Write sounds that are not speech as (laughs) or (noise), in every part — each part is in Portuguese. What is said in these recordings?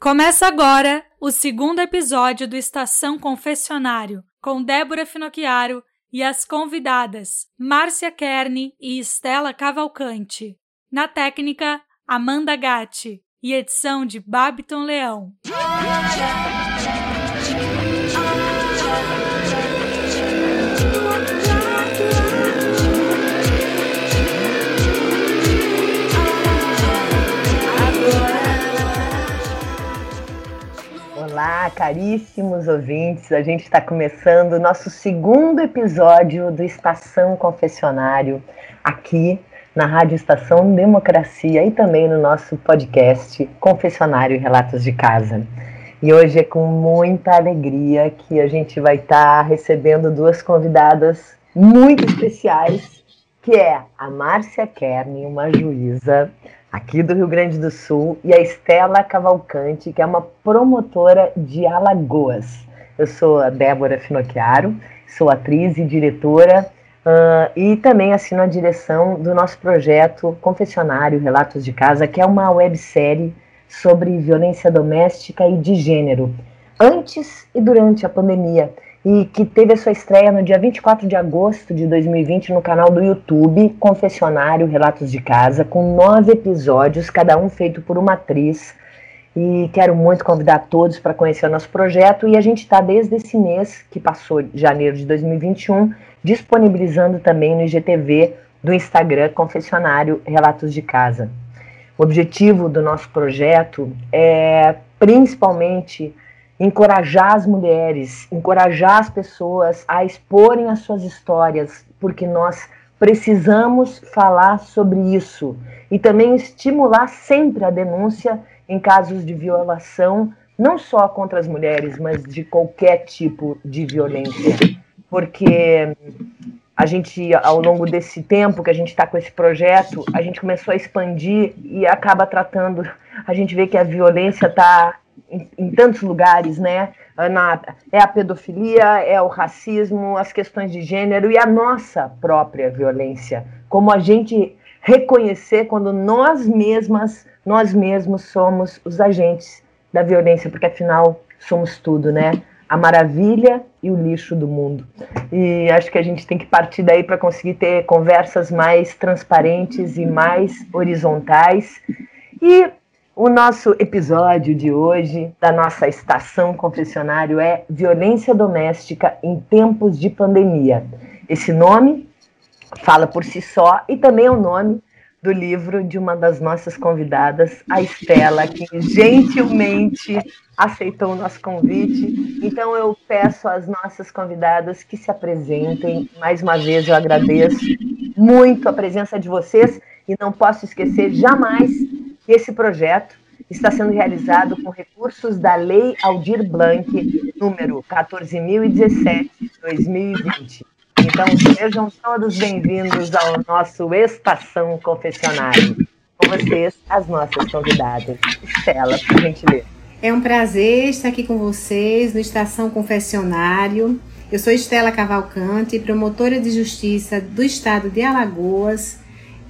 Começa agora o segundo episódio do Estação Confessionário, com Débora Finocchiaro e as convidadas Márcia Kern e Estela Cavalcante. Na técnica, Amanda Gatti e edição de Babiton Leão. Olá, caríssimos ouvintes. A gente está começando o nosso segundo episódio do Estação Confessionário aqui na Rádio Estação Democracia e também no nosso podcast Confessionário e Relatos de Casa. E hoje é com muita alegria que a gente vai estar tá recebendo duas convidadas muito especiais, que é a Márcia Kern, uma juíza aqui do Rio Grande do Sul, e a Estela Cavalcante, que é uma promotora de Alagoas. Eu sou a Débora Finocchiaro, sou atriz e diretora, uh, e também assino a direção do nosso projeto Confessionário Relatos de Casa, que é uma websérie sobre violência doméstica e de gênero, antes e durante a pandemia e que teve a sua estreia no dia 24 de agosto de 2020 no canal do YouTube Confessionário Relatos de Casa, com nove episódios, cada um feito por uma atriz. E quero muito convidar todos para conhecer o nosso projeto. E a gente está desde esse mês, que passou janeiro de 2021, disponibilizando também no IGTV do Instagram Confessionário Relatos de Casa. O objetivo do nosso projeto é principalmente encorajar as mulheres, encorajar as pessoas a exporem as suas histórias, porque nós precisamos falar sobre isso e também estimular sempre a denúncia em casos de violação, não só contra as mulheres, mas de qualquer tipo de violência, porque a gente, ao longo desse tempo que a gente está com esse projeto, a gente começou a expandir e acaba tratando. A gente vê que a violência está em, tantos lugares, né? Na, é a pedofilia, é o racismo, as questões de gênero e a nossa própria violência. Como a gente reconhecer quando nós mesmas, nós mesmos somos os agentes da violência, porque afinal somos tudo, né? A maravilha e o lixo do mundo. E acho que a gente tem que partir daí para conseguir ter conversas mais transparentes e mais horizontais. E o nosso episódio de hoje, da nossa estação confessionário, é Violência Doméstica em Tempos de Pandemia. Esse nome fala por si só e também é o nome do livro de uma das nossas convidadas, a Estela, que gentilmente aceitou o nosso convite. Então eu peço às nossas convidadas que se apresentem. Mais uma vez eu agradeço muito a presença de vocês e não posso esquecer jamais esse projeto está sendo realizado com recursos da Lei Aldir Blanc, número 14.017-2020. Então, sejam todos bem-vindos ao nosso Estação Confessionário. Com vocês, as nossas convidadas. Estela, por gentileza. É um prazer estar aqui com vocês no Estação Confessionário. Eu sou Estela Cavalcante, promotora de justiça do estado de Alagoas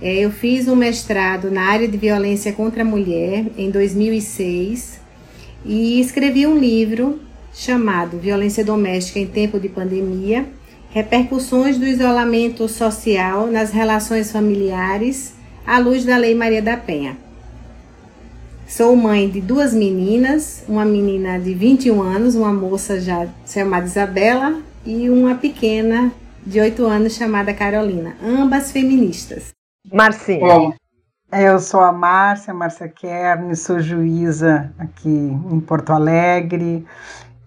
eu fiz um mestrado na área de violência contra a mulher em 2006 e escrevi um livro chamado Violência Doméstica em Tempo de Pandemia: Repercussões do Isolamento Social nas Relações Familiares à luz da Lei Maria da Penha. Sou mãe de duas meninas, uma menina de 21 anos, uma moça já chamada Isabela, e uma pequena de 8 anos chamada Carolina, ambas feministas. Marcinha. Bom, eu sou a Márcia, Márcia Kern, sou juíza aqui em Porto Alegre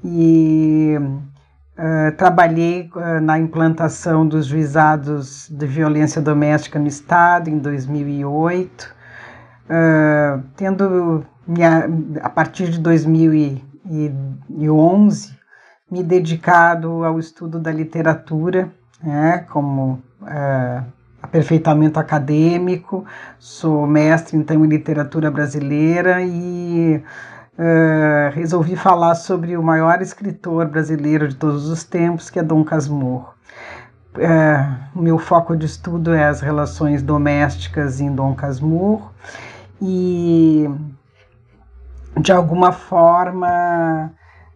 e uh, trabalhei uh, na implantação dos juizados de violência doméstica no Estado em 2008, uh, eh, tendo minha, a partir de 2011 me dedicado ao estudo da literatura, né, como aperfeitamento acadêmico, sou mestre então em literatura brasileira e uh, resolvi falar sobre o maior escritor brasileiro de todos os tempos, que é Dom Casmurro. Uh, meu foco de estudo é as relações domésticas em Dom Casmurro e de alguma forma,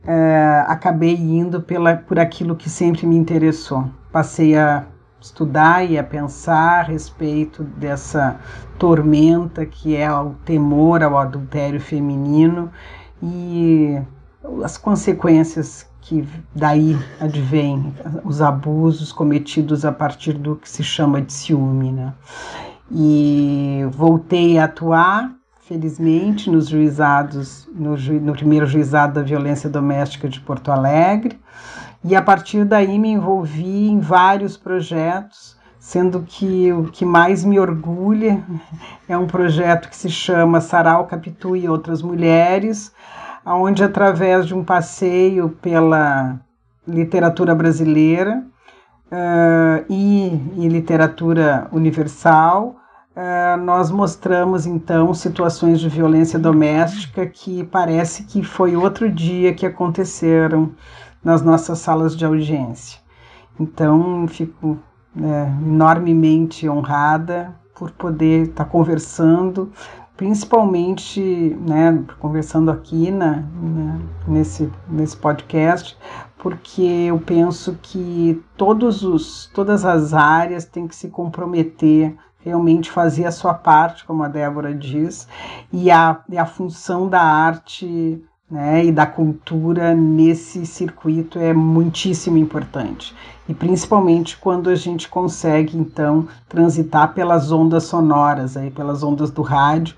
é, acabei indo pela, por aquilo que sempre me interessou. Passei a estudar e a pensar a respeito dessa tormenta que é o temor ao adultério feminino e as consequências que daí advêm, os abusos cometidos a partir do que se chama de ciúme. Né? E voltei a atuar, felizmente, nos juizados, no, ju, no primeiro juizado da violência doméstica de Porto Alegre, e a partir daí me envolvi em vários projetos, sendo que o que mais me orgulha (laughs) é um projeto que se chama Sarau Capitu e Outras Mulheres, onde através de um passeio pela literatura brasileira uh, e, e, literatura universal, uh, nós mostramos então situações de violência doméstica que parece que foi outro dia que aconteceram nas nossas salas de audiência. Então, fico né, enormemente honrada por poder estar conversando, principalmente, né, conversando aqui na, na, nesse, nesse podcast, porque eu penso que todos os, todas as áreas têm que se comprometer realmente fazer a sua parte, como a Débora diz, e a, e a função da arte né, e da cultura nesse circuito é muitíssimo importante. E principalmente quando a gente consegue, então, transitar pelas ondas sonoras, aí, pelas ondas do rádio,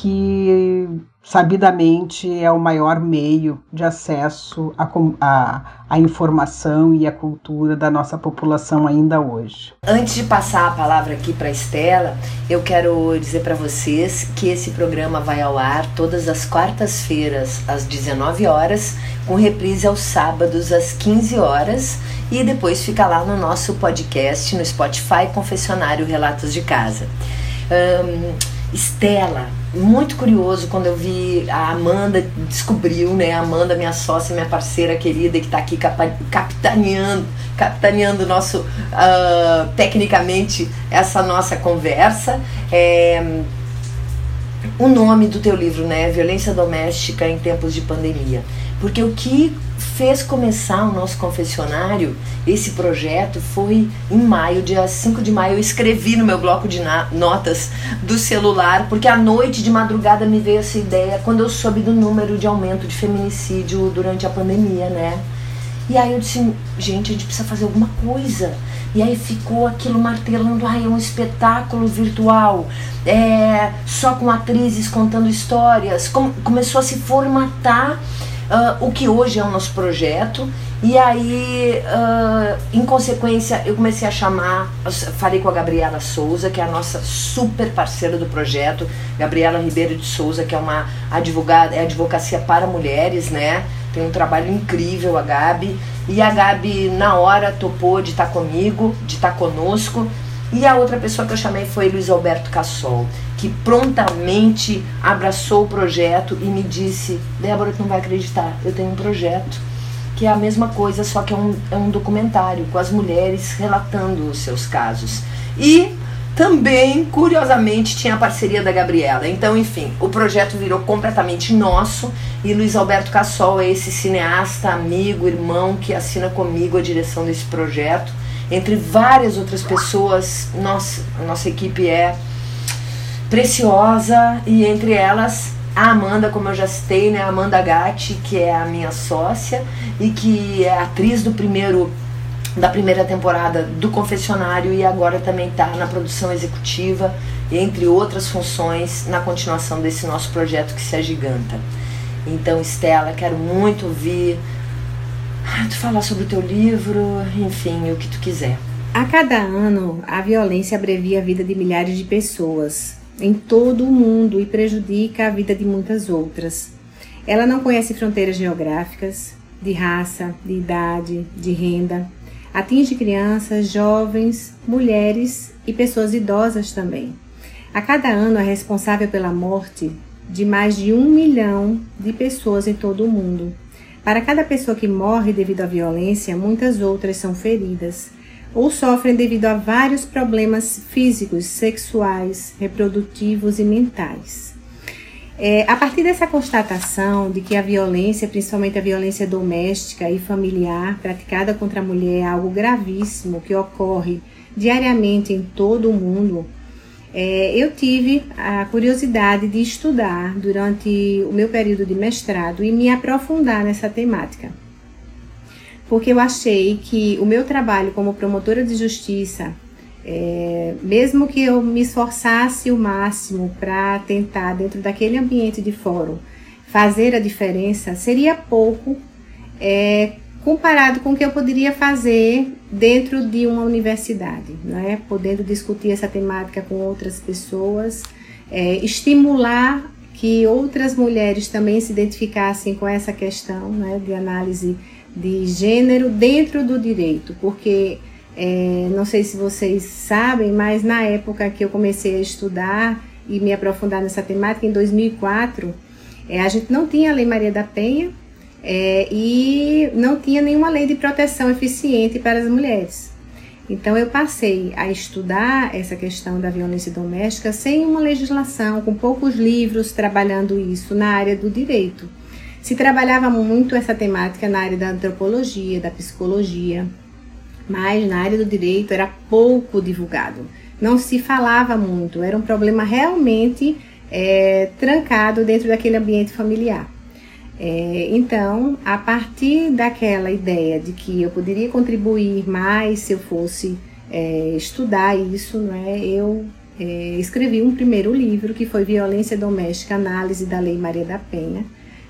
que sabidamente é o maior meio de acesso à, informação e à cultura da nossa população ainda hoje. Antes de passar a palavra aqui para Estela, eu quero dizer para vocês que esse programa vai ao ar todas as quartas-feiras às 19 horas, com reprise aos sábados às 15 horas e depois fica lá no nosso podcast no Spotify Confessionário Relatos de Casa. Um, Estela, muito curioso quando eu vi a Amanda descobriu, né? A Amanda, minha sócia, minha parceira querida, que está aqui capitaneando, capitaneando nosso, uh, tecnicamente, essa nossa conversa. É, o nome do teu livro, né? Violência Doméstica em Tempos de Pandemia. Porque o que fez começar o nosso confessionário, esse projeto, foi em maio, dia 5 de maio. Eu escrevi no meu bloco de notas do celular, porque à noite, de madrugada, me veio essa ideia quando eu soube do número de aumento de feminicídio durante a pandemia, né? E aí eu disse, gente, a gente precisa fazer alguma coisa. E aí ficou aquilo martelando, ai, é um espetáculo virtual, é, só com atrizes contando histórias. começou a se formatar uh, o que hoje é o nosso projeto. E aí, uh, em consequência, eu comecei a chamar, falei com a Gabriela Souza, que é a nossa super parceira do projeto, Gabriela Ribeiro de Souza, que é uma advogada, é advocacia para mulheres, né? Tem um trabalho incrível a Gabi. E a Gabi, na hora, topou de estar comigo, de estar conosco. E a outra pessoa que eu chamei foi Luiz Alberto Cassol que prontamente abraçou o projeto e me disse: Débora, tu não vai acreditar, eu tenho um projeto que é a mesma coisa, só que é um, é um documentário com as mulheres relatando os seus casos. E também, curiosamente, tinha a parceria da Gabriela. Então, enfim, o projeto virou completamente nosso e Luiz Alberto Cassol é esse cineasta, amigo, irmão que assina comigo a direção desse projeto. Entre várias outras pessoas, nossa, nossa equipe é preciosa e entre elas a Amanda, como eu já citei, né, Amanda Gatti, que é a minha sócia e que é atriz do primeiro da primeira temporada do Confessionário e agora também está na produção executiva, entre outras funções, na continuação desse nosso projeto que se agiganta. Então, Estela, quero muito ouvir ah, tu falar sobre o teu livro, enfim, o que tu quiser. A cada ano, a violência abrevia a vida de milhares de pessoas, em todo o mundo e prejudica a vida de muitas outras. Ela não conhece fronteiras geográficas, de raça, de idade, de renda. Atinge crianças, jovens, mulheres e pessoas idosas também. A cada ano é responsável pela morte de mais de um milhão de pessoas em todo o mundo. Para cada pessoa que morre devido à violência, muitas outras são feridas ou sofrem devido a vários problemas físicos, sexuais, reprodutivos e mentais. É, a partir dessa constatação de que a violência, principalmente a violência doméstica e familiar praticada contra a mulher, é algo gravíssimo que ocorre diariamente em todo o mundo, é, eu tive a curiosidade de estudar durante o meu período de mestrado e me aprofundar nessa temática. Porque eu achei que o meu trabalho como promotora de justiça é, mesmo que eu me esforçasse o máximo para tentar, dentro daquele ambiente de fórum, fazer a diferença, seria pouco é, comparado com o que eu poderia fazer dentro de uma universidade, né? podendo discutir essa temática com outras pessoas, é, estimular que outras mulheres também se identificassem com essa questão né, de análise de gênero dentro do direito, porque é, não sei se vocês sabem, mas na época que eu comecei a estudar e me aprofundar nessa temática, em 2004, é, a gente não tinha a Lei Maria da Penha é, e não tinha nenhuma lei de proteção eficiente para as mulheres. Então eu passei a estudar essa questão da violência doméstica sem uma legislação, com poucos livros trabalhando isso na área do direito. Se trabalhava muito essa temática na área da antropologia, da psicologia, mas na área do direito era pouco divulgado. Não se falava muito, era um problema realmente é, trancado dentro daquele ambiente familiar. É, então, a partir daquela ideia de que eu poderia contribuir mais se eu fosse é, estudar isso, né, eu é, escrevi um primeiro livro que foi Violência Doméstica, Análise da Lei Maria da Penha,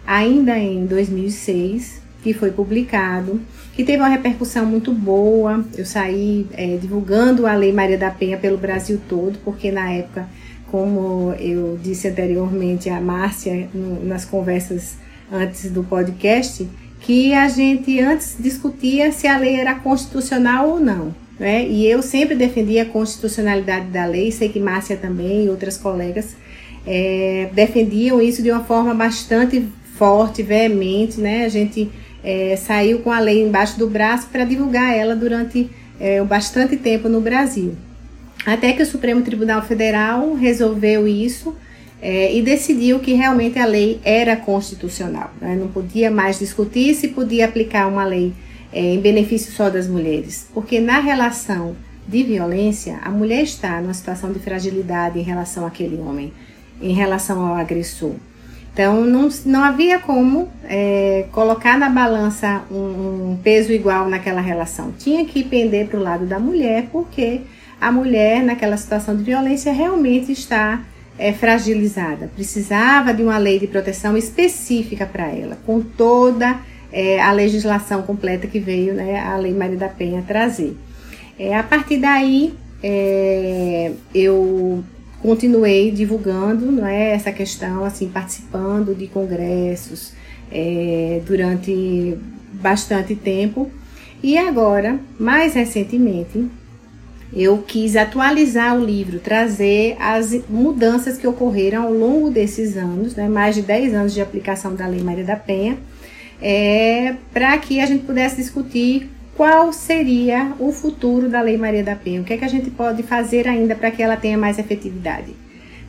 ainda em 2006, que foi publicado que teve uma repercussão muito boa. Eu saí é, divulgando a Lei Maria da Penha pelo Brasil todo, porque na época, como eu disse anteriormente a Márcia no, nas conversas antes do podcast, que a gente antes discutia se a lei era constitucional ou não. Né? E eu sempre defendia a constitucionalidade da lei, sei que Márcia também e outras colegas é, defendiam isso de uma forma bastante forte, veemente, né? A gente é, saiu com a lei embaixo do braço para divulgar ela durante é, bastante tempo no Brasil. Até que o Supremo Tribunal Federal resolveu isso é, e decidiu que realmente a lei era constitucional. Né? Não podia mais discutir se podia aplicar uma lei é, em benefício só das mulheres, porque na relação de violência, a mulher está numa situação de fragilidade em relação àquele homem, em relação ao agressor. Então, não, não havia como é, colocar na balança um, um, peso igual naquela relação. Tinha que pender para o lado da mulher, porque a mulher, naquela situação de violência, realmente está é, fragilizada. Precisava de uma lei de proteção específica para ela, com toda é, a legislação completa que veio né, a Lei Maria da Penha trazer. É, a partir daí, é, eu continuei divulgando não é, essa questão, assim, participando de congressos é, durante bastante tempo. E agora, mais recentemente, eu quis atualizar o livro, trazer as mudanças que ocorreram ao longo desses anos, né, mais de 10 anos de aplicação da Lei Maria da Penha, é, para que a gente pudesse discutir qual seria o futuro da Lei Maria da Penha? O que é que a gente pode fazer ainda para que ela tenha mais efetividade?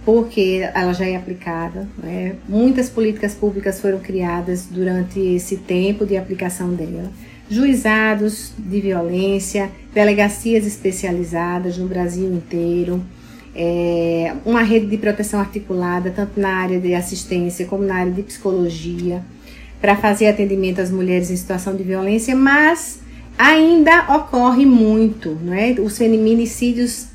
Porque ela já é aplicada, né? muitas políticas públicas foram criadas durante esse tempo de aplicação dela. Juizados de violência, delegacias especializadas no Brasil inteiro, é, uma rede de proteção articulada, tanto na área de assistência como na área de psicologia, para fazer atendimento às mulheres em situação de violência, mas ainda ocorre muito, não é? Os feminicídios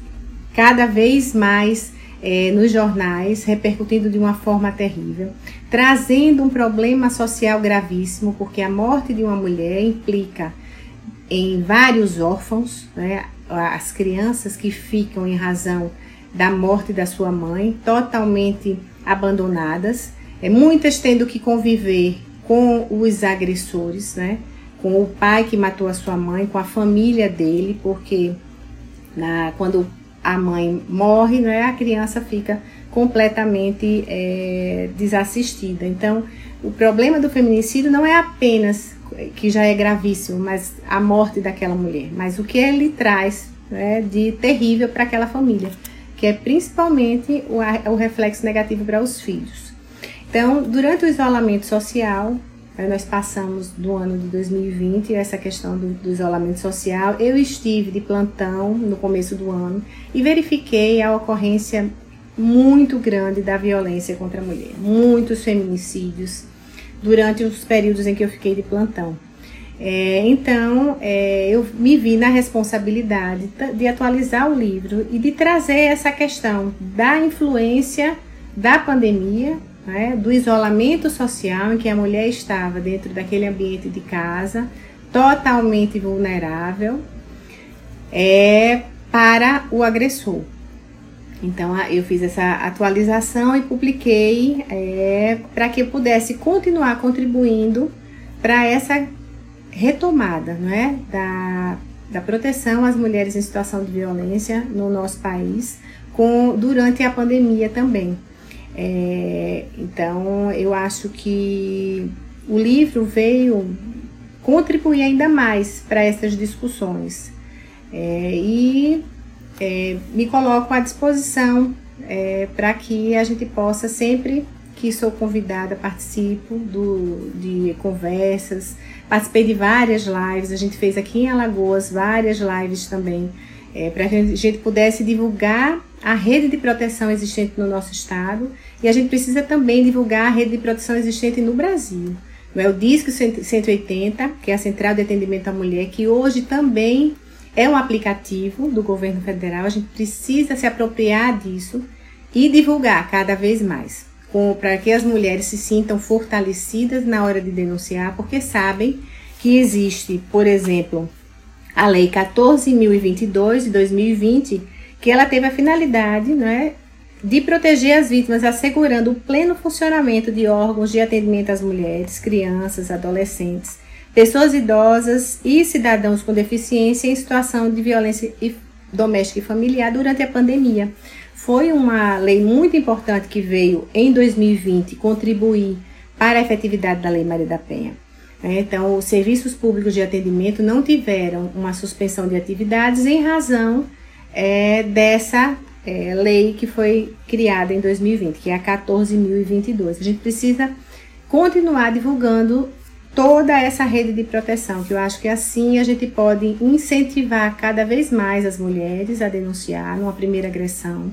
cada vez mais é, nos jornais, repercutindo de uma forma terrível, trazendo um problema social gravíssimo, porque a morte de uma mulher implica em vários órfãos, né? as crianças que ficam em razão da morte da sua mãe, totalmente abandonadas, é, muitas tendo que conviver com os agressores, né? Com o pai que matou a sua mãe, com a família dele, porque na, quando a mãe morre, né, a criança fica completamente é, desassistida. Então, o problema do feminicídio não é apenas que já é gravíssimo, mas a morte daquela mulher, mas o que ele traz né, de terrível para aquela família, que é principalmente o, o reflexo negativo para os filhos. Então, durante o isolamento social, nós passamos do ano de 2020 essa questão do, do, isolamento social. Eu estive de plantão no começo do ano e verifiquei a ocorrência muito grande da violência contra a mulher, muitos feminicídios durante os períodos em que eu fiquei de plantão. É, então, é, eu me vi na responsabilidade de atualizar o livro e de trazer essa questão da influência da pandemia, né, do isolamento social em que a mulher estava dentro daquele ambiente de casa, totalmente vulnerável, é, para o agressor. Então eu fiz essa atualização e publiquei é, para que eu pudesse continuar contribuindo para essa retomada é, da, da proteção às mulheres em situação de violência no nosso país com, durante a pandemia também. É, então eu acho que o livro veio contribuir ainda mais para essas discussões. É, e é, me coloco à disposição é, para que a gente possa sempre que sou convidada, participo do, de conversas, participei de várias lives, a gente fez aqui em Alagoas várias lives também, é, para que a gente pudesse divulgar a rede de proteção existente no nosso estado. E a gente precisa também divulgar a rede de proteção existente no Brasil. É? O Disco 180, que é a Central de Atendimento à Mulher, que hoje também é um aplicativo do governo federal, a gente precisa se apropriar disso e divulgar cada vez mais, para que as mulheres se sintam fortalecidas na hora de denunciar, porque sabem que existe, por exemplo, a Lei 14.022 de 2020, que ela teve a finalidade né, de proteger as vítimas, assegurando o pleno funcionamento de órgãos de atendimento às mulheres, crianças, adolescentes pessoas idosas e cidadãos com deficiência em situação de violência doméstica e familiar durante a pandemia. Foi uma lei muito importante que veio em 2020 contribuir para a efetividade da Lei Maria da Penha. É, então, os serviços públicos de atendimento não tiveram uma suspensão de atividades em razão é, dessa é, lei que foi criada em 2020, que é a 14.022. A gente precisa continuar divulgando toda essa rede de proteção, que eu acho que assim a gente pode incentivar cada vez mais as mulheres a denunciar numa primeira agressão,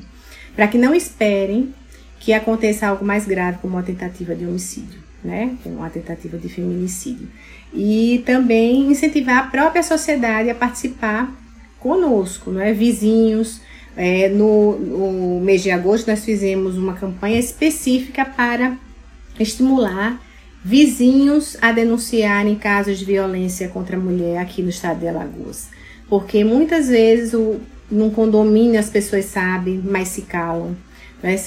para que não esperem que aconteça algo mais grave como uma tentativa de homicídio, né? Uma tentativa de feminicídio. E também incentivar a própria sociedade a participar conosco, não é? Vizinhos. É, no, no mês de agosto nós fizemos uma campanha específica para estimular vizinhos a denunciarem casos de violência contra a mulher aqui no estado de Alagoas. Porque muitas vezes o, num condomínio as pessoas sabem, mas se calam.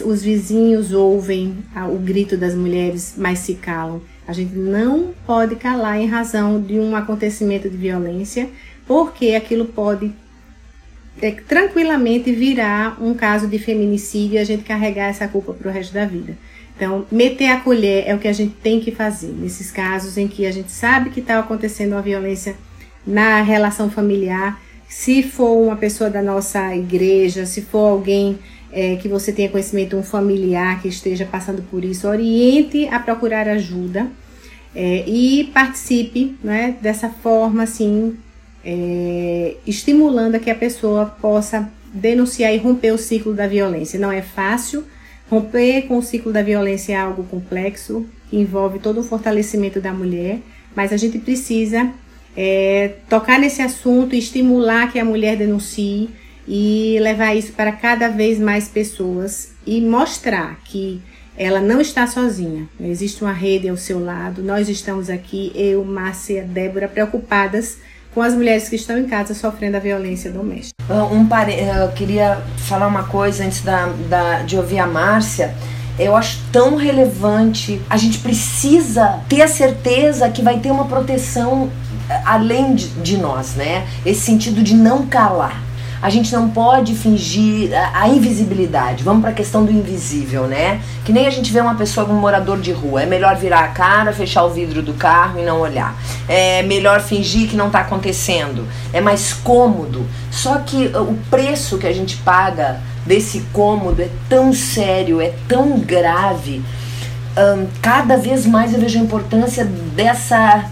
Os vizinhos ouvem o grito das mulheres, mas se calam. A gente não pode calar em razão de um acontecimento de violência, porque aquilo pode é, tranquilamente virar um caso de feminicídio e a gente carregar essa culpa para o resto da vida. Então, meter a colher é o que a gente tem que fazer nesses casos em que a gente sabe que está acontecendo uma violência na relação familiar. Se for uma pessoa da nossa igreja, se for alguém é, que você tenha conhecimento, um familiar que esteja passando por isso, oriente a procurar ajuda é, e participe né, dessa forma, assim, é, estimulando a que a pessoa possa denunciar e romper o ciclo da violência. Não é fácil, Romper com o ciclo da violência é algo complexo, que envolve todo o fortalecimento da mulher, mas a gente precisa é, tocar nesse assunto, estimular que a mulher denuncie e levar isso para cada vez mais pessoas e mostrar que ela não está sozinha. Existe uma rede ao seu lado. Nós estamos aqui, eu, Márcia, Débora, preocupadas com as mulheres que estão em casa sofrendo a violência doméstica. Ah, um pare... Eu queria falar uma coisa antes da, da, de ouvir a Márcia. Eu acho tão relevante. A gente precisa ter a certeza que vai ter uma proteção eh, além de, de nós, né? Esse sentido de não calar a gente não pode fingir a, invisibilidade. Vamos para a questão do invisível, né? Que nem a gente vê uma pessoa como um morador de rua. É melhor virar a cara, fechar o vidro do carro e não olhar. É melhor fingir que não está acontecendo. É mais cômodo. Só que o preço que a gente paga desse cômodo é tão sério, é tão grave um, cada vez mais eu vejo a importância dessa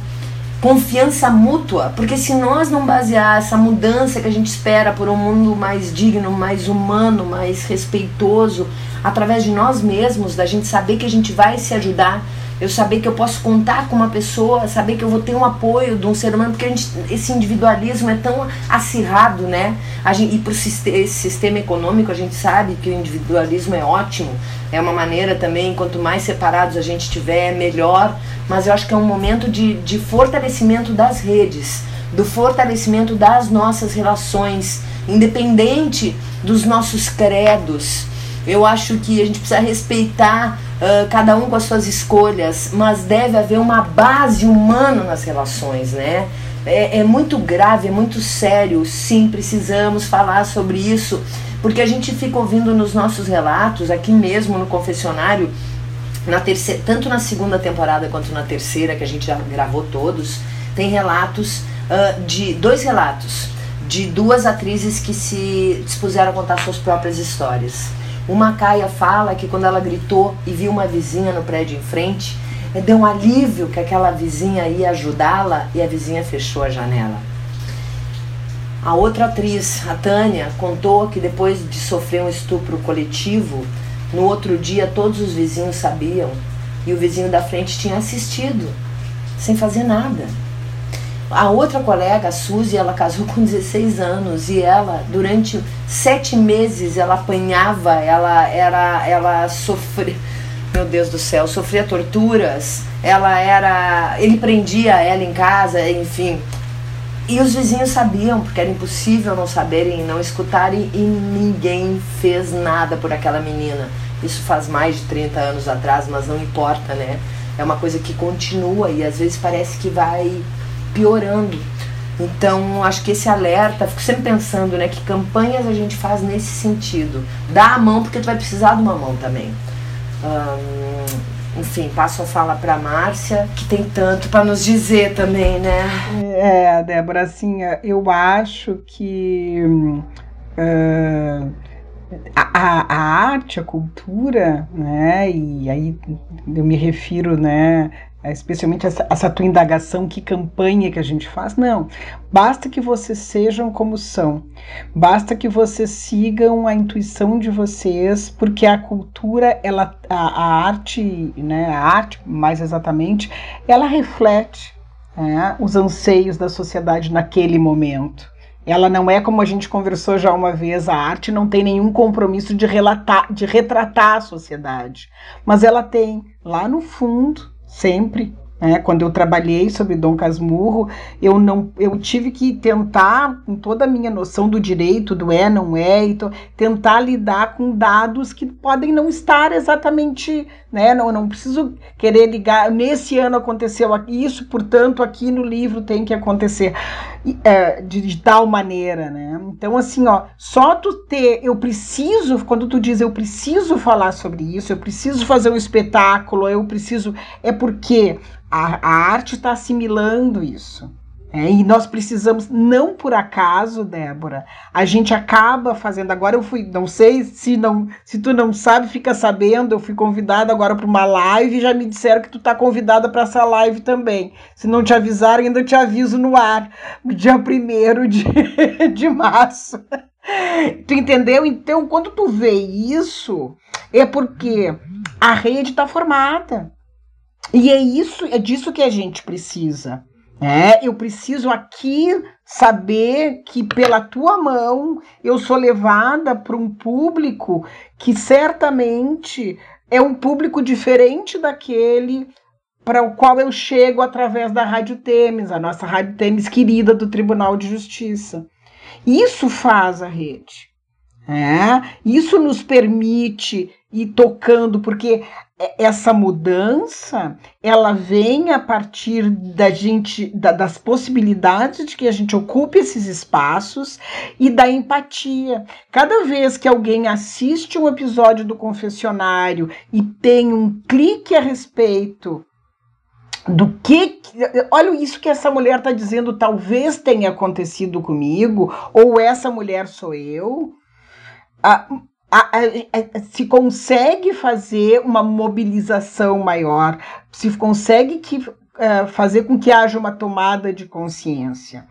confiança mútua, porque se nós não basear essa mudança que a gente espera por um mundo mais digno, mais humano, mais respeitoso, através de nós mesmos, da gente saber que a gente vai se ajudar, eu saber que eu posso contar com uma pessoa, saber que eu vou ter um apoio de um ser humano, porque gente, esse individualismo é tão acirrado, né? A gente, e para esse sistema econômico a gente sabe que o individualismo é ótimo, é uma maneira também, quanto mais separados a gente tiver, melhor, mas eu acho que é um momento de, de fortalecimento das redes, do fortalecimento das nossas relações, independente dos nossos credos. Eu acho que a gente precisa respeitar cada um com as suas escolhas, mas deve haver uma base humana nas relações, né? É, é muito grave, é muito sério. Sim, precisamos falar sobre isso, porque a gente fica ouvindo nos nossos relatos, aqui mesmo no confessionário, na terceira, tanto na segunda temporada quanto na terceira, que a gente já gravou todos, tem relatos uh, de dois relatos de duas atrizes que se dispuseram a contar suas próprias histórias. Uma Caia fala que quando ela gritou e viu uma vizinha no prédio em frente, eh, deu um alívio que aquela vizinha ia ajudá-la e a vizinha fechou a janela. A outra atriz, a Tânia, contou que depois de sofrer um estupro coletivo, no outro dia todos os vizinhos sabiam e o vizinho da frente tinha assistido, sem fazer nada. A outra colega, a Suzy, ela casou com 16 anos e ela, durante sete meses, ela apanhava, ela era, ela sofria, meu Deus do céu, sofria torturas. Ela era, ele prendia ela em casa, enfim. E os vizinhos sabiam, porque era impossível não saberem não escutarem, e ninguém fez nada por aquela menina. Isso faz mais de 30 anos atrás, mas não importa, né? É uma coisa que continua e às vezes parece que vai piorando. Então, acho que esse alerta, fico sempre pensando, né, que campanhas a gente faz nesse sentido. Dá a mão porque tu vai precisar de uma mão também. enfim, passo a fala para Márcia, que tem tanto para nos dizer também, né? É, Débora, assim, eu acho que uh, a, a, arte, a cultura, né, e aí eu me refiro, né, especialmente essa, essa tua indagação, que campanha que a gente faz. Não, basta que vocês sejam como são, basta que vocês sigam a intuição de vocês, porque a cultura, ela, a, a arte, né, a arte mais exatamente, ela reflete é, os anseios da sociedade naquele momento. Ela não é como a gente conversou já uma vez, a arte não tem nenhum compromisso de relatar, de retratar a sociedade, mas ela tem lá no fundo sempre. Né? Quando eu trabalhei sobre Dom Casmurro, eu não, eu tive que tentar, com toda a minha noção do direito, do é, não é, então, tentar lidar com dados que podem não estar exatamente, né? Não, não preciso querer ligar. Nesse ano aconteceu isso, portanto, aqui no livro tem que acontecer é, de, de, tal maneira, né? Então, assim, ó, só tu ter, eu preciso, quando tu diz eu preciso falar sobre isso, eu preciso fazer um espetáculo, eu preciso, é porque a, a arte está assimilando isso. É, e nós precisamos, não por acaso, Débora, a gente acaba fazendo. Agora eu fui, não sei se não, se tu não sabe, fica sabendo. Eu fui convidada agora para uma live e já me disseram que tu tá convidada para essa live também. Se não te avisaram, ainda te aviso no ar, dia 1 de, (laughs) de março. Tu entendeu? Então, quando tu vê isso, é porque a rede está formada. E é isso, é disso que a gente precisa. É, eu preciso aqui saber que pela tua mão eu sou levada para um público que certamente é um público diferente daquele para o qual eu chego através da Rádio Temes, a nossa Rádio Temes querida do Tribunal de Justiça. Isso faz a rede. É, isso nos permite ir tocando, porque essa mudança ela vem a partir da gente da, das possibilidades de que a gente ocupe esses espaços e da empatia. Cada vez que alguém assiste um episódio do confessionário e tem um clique a respeito do que olha isso que essa mulher está dizendo talvez tenha acontecido comigo ou essa mulher sou eu a, a, a, se consegue fazer uma mobilização maior, se consegue que, uh, fazer com que haja uma tomada de consciência.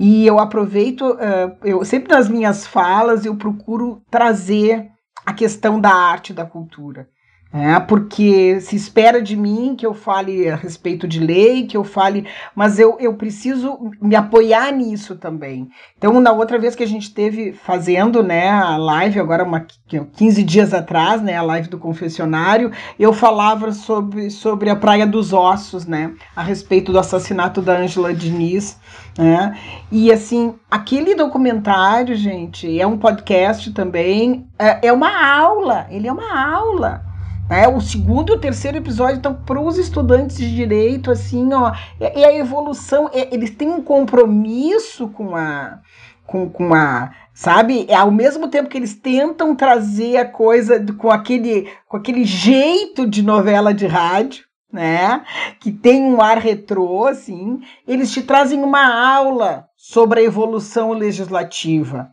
E eu aproveito, uh, eu sempre nas minhas falas eu procuro trazer a questão da arte e da cultura. É, porque se espera de mim que eu fale a respeito de lei, que eu fale, mas eu, eu preciso me apoiar nisso também. Então, na outra vez que a gente teve fazendo né, a live, agora uma, 15 dias atrás, né, a live do confessionário, eu falava sobre, sobre a Praia dos Ossos, né, a respeito do assassinato da Ângela Diniz. Né, e assim, aquele documentário, gente, é um podcast também, é, é uma aula, ele é uma aula é, o segundo e o terceiro episódio estão para os estudantes de direito, assim, ó, é, a evolução, é, eles têm um compromisso com a, com, com a, sabe, é ao mesmo tempo que eles tentam trazer a coisa com aquele, com aquele jeito de novela de rádio, né, que tem um ar retrô, assim, eles te trazem uma aula sobre a evolução legislativa,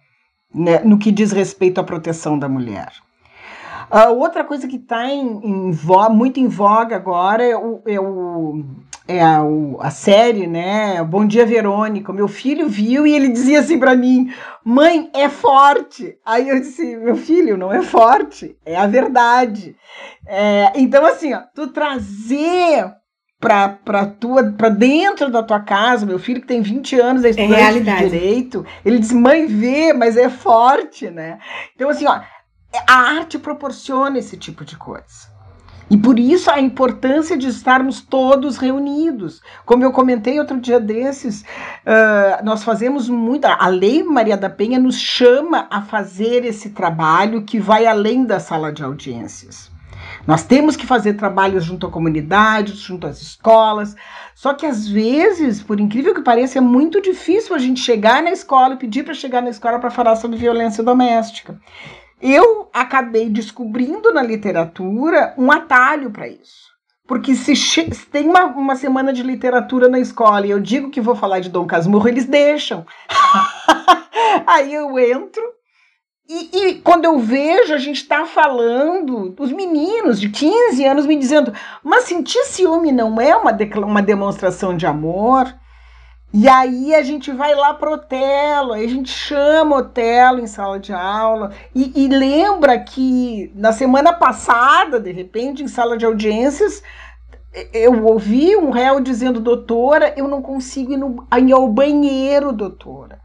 né, no que diz respeito à proteção da mulher. Uh, outra coisa que está em, em muito em voga agora é, o, é, o, é a, o, a, série, né? Bom Dia Verônica. Meu filho viu e ele dizia assim para mim: Mãe, é forte. Aí eu disse: Meu filho, não é forte, é a verdade. É, então, assim, ó, tu trazer para tua para dentro da tua casa, meu filho que tem 20 anos é, é estudante é de direito, ele diz: "Mãe, vê, mas é forte", né? Então assim, ó, a arte proporciona esse tipo de coisa. E por isso a importância de estarmos todos reunidos. Como eu comentei outro dia desses, uh, nós fazemos muito. A Lei Maria da Penha nos chama a fazer esse trabalho que vai além da sala de audiências. Nós temos que fazer trabalhos junto à comunidade, junto às escolas. Só que às vezes, por incrível que pareça, é muito difícil a gente chegar na escola e pedir para chegar na escola para falar sobre violência doméstica eu acabei descobrindo na literatura um atalho para isso. Porque se, se tem uma, uma, semana de literatura na escola e eu digo que vou falar de Dom Casmurro, eles deixam. (laughs) Aí eu entro e, e, quando eu vejo, a gente está falando, os meninos de 15 anos me dizendo, mas sentir ciúme não é uma, uma demonstração de amor? E aí a gente vai lá pro Otelo, aí a gente chama o Otelo em sala de aula e, e, lembra que na semana passada, de repente, em sala de audiências, eu ouvi um réu dizendo, doutora, eu não consigo ir, no, ir ao banheiro, doutora.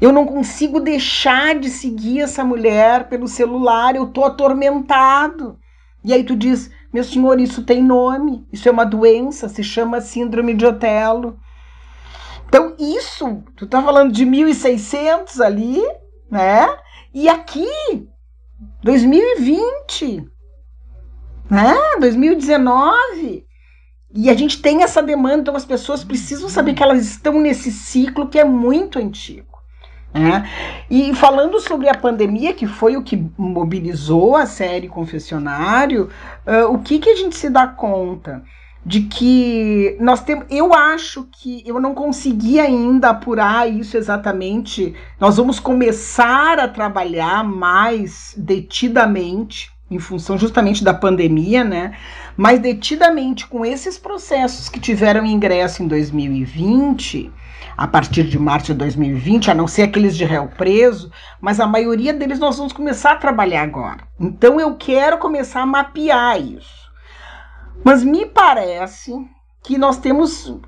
Eu não consigo deixar de seguir essa mulher pelo celular, eu tô atormentado. E aí tu diz, meu senhor, isso tem nome, isso é uma doença, se chama síndrome de Otelo. Então, isso, tu tá falando de 1.600 ali, né? E aqui, 2020, né? 2019. E a gente tem essa demanda, então as pessoas precisam saber que elas estão nesse ciclo que é muito antigo. Né? E falando sobre a pandemia, que foi o que mobilizou a série Confessionário, uh, o que, que a gente se dá conta? De que nós temos. Eu acho que eu não consegui ainda apurar isso exatamente. Nós vamos começar a trabalhar mais detidamente em função justamente da pandemia, né? Mas detidamente com esses processos que tiveram ingresso em 2020, a partir de março de 2020, a não ser aqueles de réu preso, mas a maioria deles nós vamos começar a trabalhar agora. Então eu quero começar a mapear isso. Mas me parece que nós temos, uh,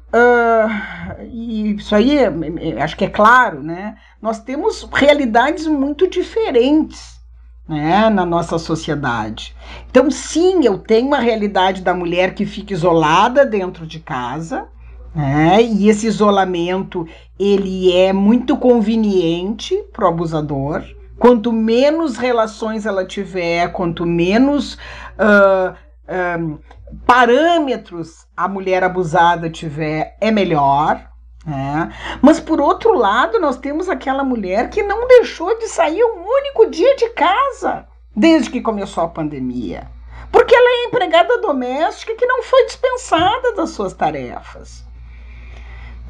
e isso aí é, é, acho que é claro, né? Nós temos realidades muito diferentes né, na nossa sociedade. Então, sim, eu tenho uma realidade da mulher que fica isolada dentro de casa, né, e esse isolamento ele é muito conveniente para o abusador. Quanto menos relações ela tiver, quanto menos uh, parâmetros a mulher abusada tiver, é melhor. É. Mas por outro lado, nós temos aquela mulher que não deixou de sair um único dia de casa desde que começou a pandemia. Porque ela é empregada doméstica que não foi dispensada das suas tarefas.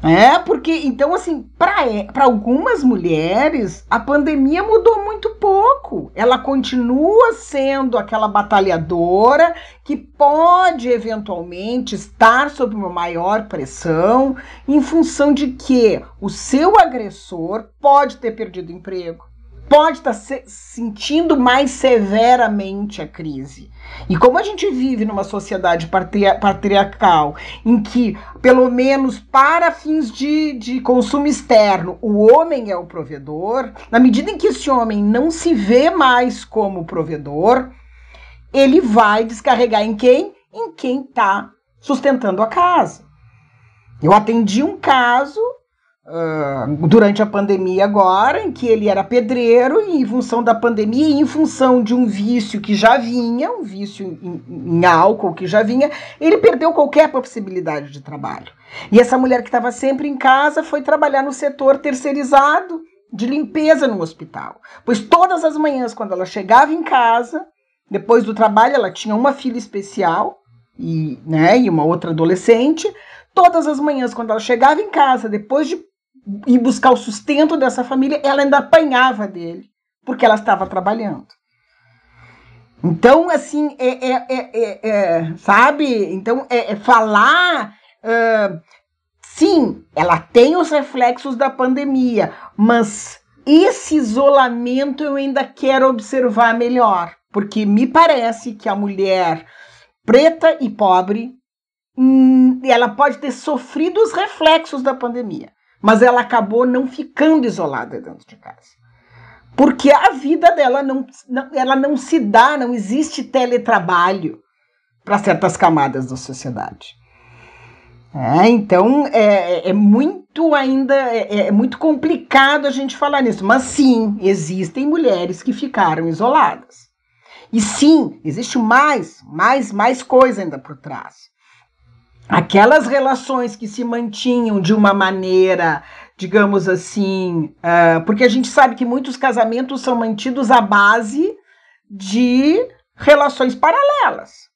É, porque, então, assim, para algumas mulheres, a pandemia mudou muito pouco. Ela continua sendo aquela batalhadora que pode, eventualmente, estar sob uma maior pressão em função de que o seu agressor pode ter perdido emprego, pode estar se sentindo mais severamente a crise. E como a gente vive numa sociedade patriarcal, em que, pelo menos para fins de, de consumo externo, o homem é o provedor, na medida em que esse homem não se vê mais como provedor, ele vai descarregar em quem? Em quem está sustentando a casa. Eu atendi um caso uh, durante a pandemia agora, em que ele era pedreiro e em função da pandemia e em função de um vício que já vinha, um vício em, em álcool que já vinha, ele perdeu qualquer possibilidade de trabalho. E essa mulher que estava sempre em casa foi trabalhar no setor terceirizado de limpeza no hospital. Pois todas as manhãs, quando ela chegava em casa, depois do trabalho, ela tinha uma filha especial e, né, e uma outra adolescente. Todas as manhãs, quando ela chegava em casa, depois de ir buscar o sustento dessa família, ela ainda apanhava dele, porque ela estava trabalhando. Então, assim, é, é, é, é sabe? Então, é, falar. Uh, sim, ela tem os reflexos da pandemia, mas esse isolamento eu ainda quero observar melhor, porque me parece que a mulher preta e pobre, hum, ela pode ter sofrido os reflexos da pandemia mas ela acabou não ficando isolada dentro de casa. Porque a vida dela não, não ela não se dá, não existe teletrabalho para certas camadas da sociedade. É, então é, é, muito ainda é, é, muito complicado a gente falar nisso, mas sim existem mulheres que ficaram isoladas e sim existe mais mais mais coisa ainda por trás aquelas relações que se mantinham de uma maneira, digamos assim, uh, porque a gente sabe que muitos casamentos são mantidos à base de relações paralelas.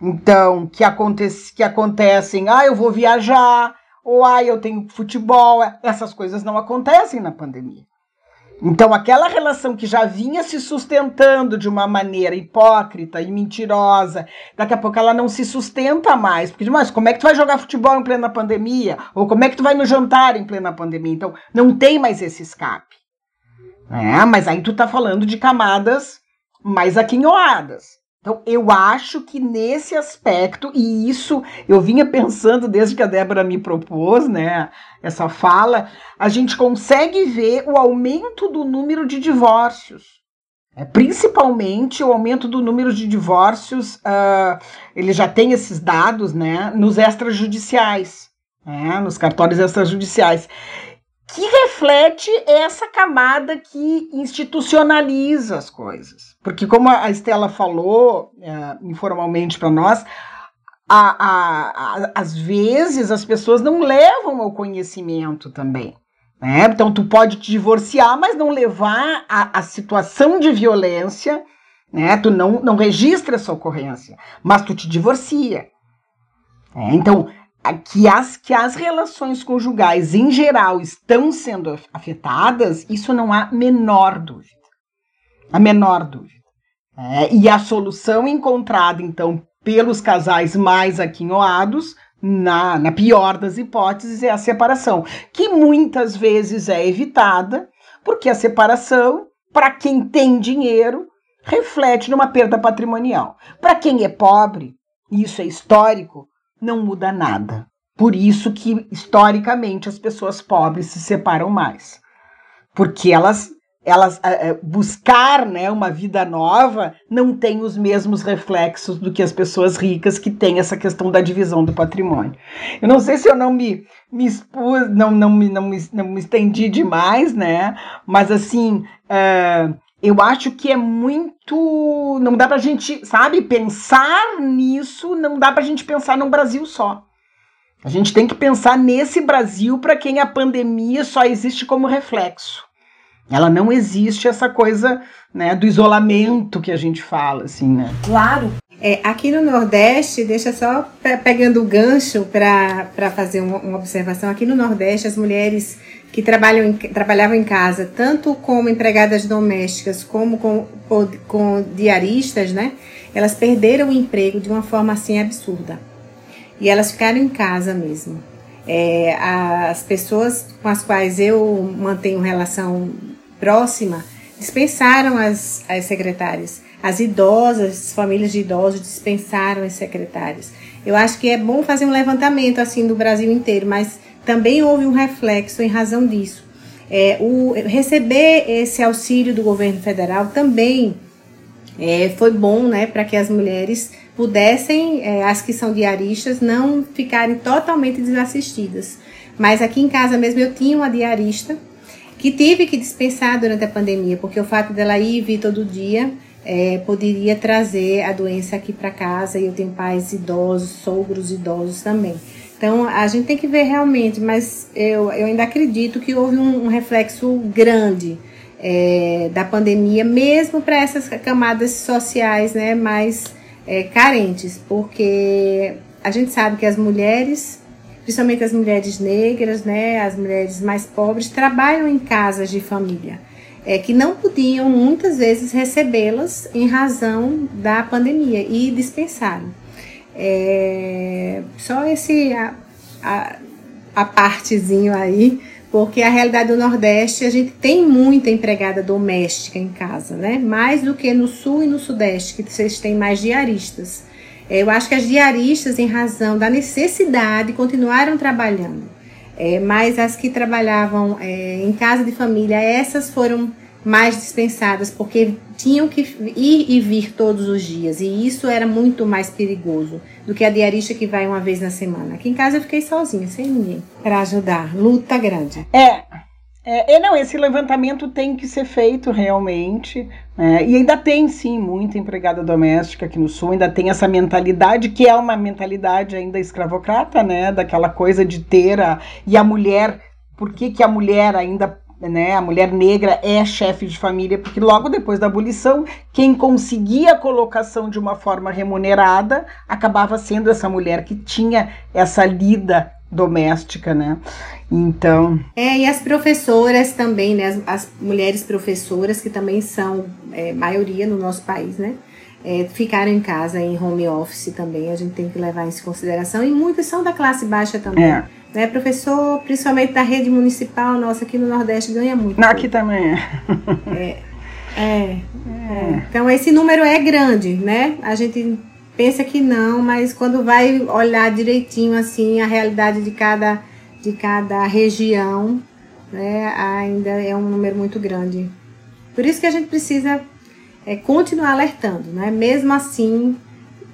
Então, que, acontece, que acontecem, ah, eu vou viajar, ou ah, eu tenho futebol, essas coisas não acontecem na pandemia. Então, aquela relação que já vinha se sustentando de uma maneira hipócrita e mentirosa, daqui a pouco ela não se sustenta mais. Porque, mas como é que tu vai jogar futebol em plena pandemia? Ou como é que tu vai no jantar em plena pandemia? Então, não tem mais esse escape. É, mas aí tu tá falando de camadas mais aquinhoadas. Então, eu acho que nesse aspecto, e isso eu vinha pensando desde que a Débora me propôs, né, essa fala, a gente consegue ver o aumento do número de divórcios. É, principalmente o aumento do número de divórcios, uh, ele já tem esses dados, né, nos extrajudiciais, né, nos cartórios extrajudiciais que reflete essa camada que institucionaliza as coisas. Porque, como a Estela falou é, informalmente para nós, a, a, a, às vezes as pessoas não levam ao conhecimento também. Né? Então, tu pode te divorciar, mas não levar a, a situação de violência, né? tu não, não registra essa ocorrência, mas tu te divorcia. É, então, que as, que as relações conjugais em geral estão sendo afetadas, isso não há menor dúvida. A menor dúvida. É, e a solução encontrada, então, pelos casais mais aquinhoados, na, na pior das hipóteses, é a separação, que muitas vezes é evitada, porque a separação, para quem tem dinheiro, reflete numa perda patrimonial. Para quem é pobre, isso é histórico, não muda nada. Por isso que historicamente as pessoas pobres se separam mais. Porque elas elas é, buscar né, uma vida nova não tem os mesmos reflexos do que as pessoas ricas que têm essa questão da divisão do patrimônio. Eu não sei se eu não me, me expus, não, não, me, não, me, não me estendi demais, né? Mas assim, uh, eu acho que é muito. Não dá pra gente, sabe, pensar nisso, não dá pra gente pensar num Brasil só. A gente tem que pensar nesse Brasil para quem a pandemia só existe como reflexo. Ela não existe essa coisa né, do isolamento que a gente fala, assim, né? Claro. É, aqui no Nordeste, deixa só pegando o gancho para fazer uma, uma, observação. Aqui no Nordeste, as mulheres que trabalham em, trabalhavam em casa, tanto como empregadas domésticas como com, com, diaristas, né? Elas perderam o emprego de uma forma assim absurda. E elas ficaram em casa mesmo. É, as pessoas com as quais eu mantenho relação próxima dispensaram as, as secretárias. As idosas, as famílias de idosos dispensaram as secretárias. Eu acho que é bom fazer um levantamento assim do Brasil inteiro, mas também houve um reflexo em razão disso. É, o, receber esse auxílio do governo federal também é, foi bom né, para que as mulheres pudessem, é, as que são diaristas, não ficarem totalmente desassistidas. Mas aqui em casa mesmo eu tinha uma diarista que tive que dispensar durante a pandemia, porque o fato dela ir e vir todo dia é, poderia trazer a doença aqui para casa. E eu tenho pais idosos, sogros idosos também. Então a gente tem que ver realmente, mas eu, eu ainda acredito que houve um, um reflexo grande é, da pandemia, mesmo para essas camadas sociais né, mais é, carentes, porque a gente sabe que as mulheres principalmente as mulheres negras, né, as mulheres mais pobres, trabalham em casas de família, é, que não podiam muitas vezes recebê-las em razão da pandemia e dispensaram. É, só esse a, a, a partezinho aí, porque a realidade do Nordeste a gente tem muita empregada doméstica em casa, né? Mais do que no Sul e no Sudeste, que vocês têm mais diaristas. É, eu acho que as diaristas, em razão da necessidade, continuaram trabalhando. É, mas as que trabalhavam é, em casa de família, essas foram mais dispensadas, porque tinham que ir e vir todos os dias. E isso era muito mais perigoso do que a diarista que vai uma vez na semana. Aqui em casa eu fiquei sozinha, sem ninguém, para ajudar. Luta grande. É, é, não, esse levantamento tem que ser feito realmente. Né? E ainda tem, sim, muita empregada doméstica aqui no Sul, ainda tem essa mentalidade, que é uma mentalidade ainda escravocrata, né? Daquela coisa de ter a. E a mulher. Por que, que a mulher ainda. Né, a mulher negra é chefe de família, porque logo depois da abolição, quem conseguia a colocação de uma forma remunerada acabava sendo essa mulher que tinha essa lida doméstica, né? Então. É, e as professoras também, né? As, as mulheres professoras, que também são é, maioria no nosso país, né? É, ficaram em casa em home office também, a gente tem que levar isso em consideração. E muitas são da classe baixa também. É. Né? Professor, principalmente da rede municipal, nossa, aqui no Nordeste ganha muito. Não, aqui também é. é. É, (laughs) é. Então esse número é grande, né? A gente pensa que não, mas quando vai olhar direitinho assim a realidade de cada de cada região, né, ainda é um número muito grande. Por isso que a gente precisa é, continuar alertando, né? Mesmo assim,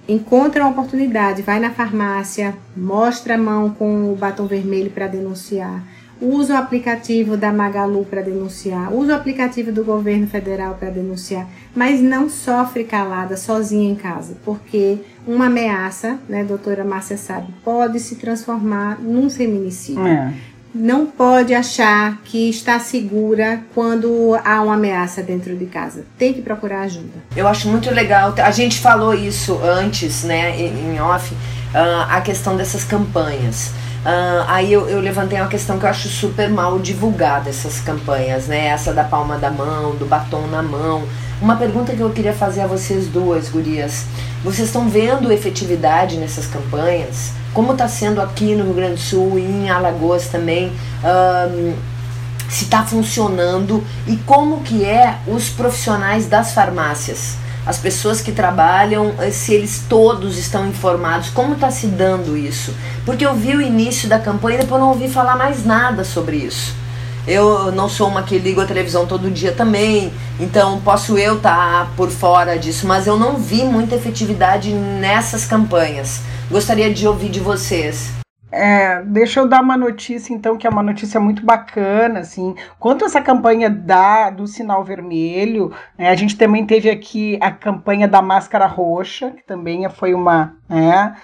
encontra uma oportunidade, vai na farmácia, mostra a mão com o batom vermelho para denunciar, usa o aplicativo da Magalu para denunciar, usa o aplicativo do governo federal para denunciar, mas não sofre calada sozinha em casa, porque uma ameaça, né, doutora Márcia sabe, pode se transformar num feminicídio. É. Não pode achar que está segura quando há uma ameaça dentro de casa. Tem que procurar ajuda. Eu acho muito legal. A gente falou isso antes, né, em off, uh, a questão dessas campanhas. Uh, aí eu, eu, levantei uma questão que eu acho super mal divulgada essas campanhas, né? Essa da palma da mão, do batom na mão. Uma pergunta que eu queria fazer a vocês duas, gurias. Vocês estão vendo efetividade nessas campanhas? Como está sendo aqui no Rio Grande do Sul e em Alagoas também? Um, se está funcionando e como que é os profissionais das farmácias? As pessoas que trabalham, eh, se eles todos estão informados, como está se dando isso? Porque eu vi o início da campanha e depois não ouvi falar mais nada sobre isso. Eu não sou uma que ligo a televisão todo dia também, então posso eu estar tá por fora disso, mas eu não vi muita efetividade nessas campanhas. Gostaria de ouvir de vocês. É, deixa eu dar uma notícia, então, que é uma notícia muito bacana, assim. Quanto essa campanha da, do sinal vermelho, né, a gente também teve aqui a campanha da máscara roxa, que também foi uma. Né,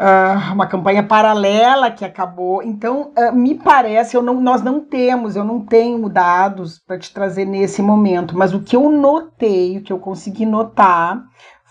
uh, uma campanha paralela que acabou. Então, uh, me parece, eu não, nós não temos, eu não tenho dados para te trazer nesse momento, mas o que eu notei, o que eu consegui notar,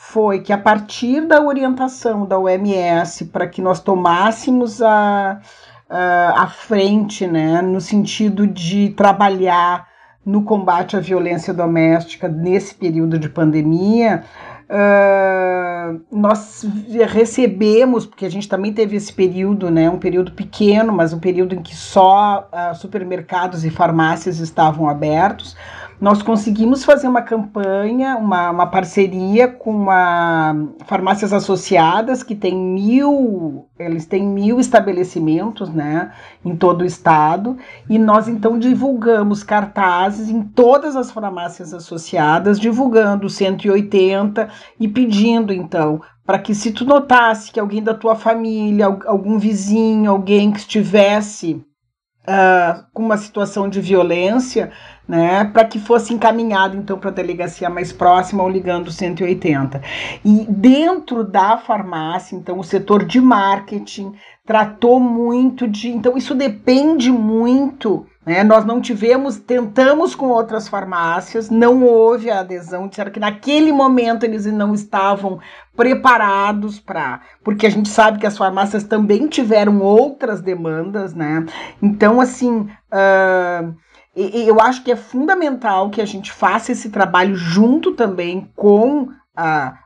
foi que a partir da orientação da OMS para que nós tomássemos a, a, a frente, né, no sentido de trabalhar no combate à violência doméstica nesse período de pandemia, Uh, nós recebemos, porque a gente também teve esse período, né, um período pequeno, mas um período em que só uh, supermercados e farmácias estavam abertos, nós conseguimos fazer uma campanha, uma, uma parceria com a Farmácias Associadas, que tem mil, eles têm mil estabelecimentos né, em todo o estado, e nós então divulgamos cartazes em todas as farmácias associadas, divulgando 180 e pedindo então para que se tu notasse que alguém da tua família, algum vizinho, alguém que estivesse uh, com uma situação de violência, né, para que fosse encaminhado então para a delegacia mais próxima ou ligando 180. E dentro da farmácia, então o setor de marketing tratou muito de, então isso depende muito né? Nós não tivemos, tentamos com outras farmácias, não houve a adesão, disseram que naquele momento eles não estavam preparados para. Porque a gente sabe que as farmácias também tiveram outras demandas, né? Então, assim. Uh, eu acho que é fundamental que a gente faça esse trabalho junto também com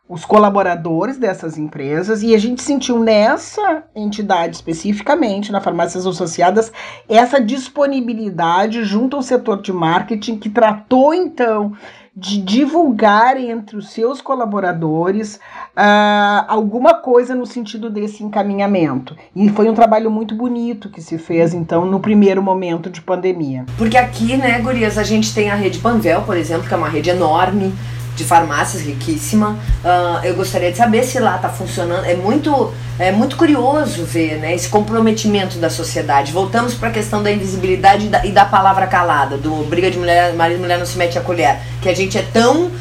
os colaboradores dessas empresas e a gente sentiu nessa entidade especificamente, na Farmácias Associadas, essa disponibilidade junto ao setor de marketing que tratou então de divulgar entre os seus colaboradores uh, alguma coisa no sentido desse encaminhamento. E foi um trabalho muito bonito que se fez, então, no primeiro momento de pandemia. Porque aqui, né, Gurias, a gente tem a rede Panvel, por exemplo, que é uma rede enorme de farmácias riquíssima. Uh, eu gostaria de saber se lá está funcionando. É muito, é muito curioso ver né, esse comprometimento da sociedade. Voltamos para a questão da invisibilidade e da, e da, palavra calada, do briga de mulher, marido e mulher não se mete a colher. Que a gente é tão.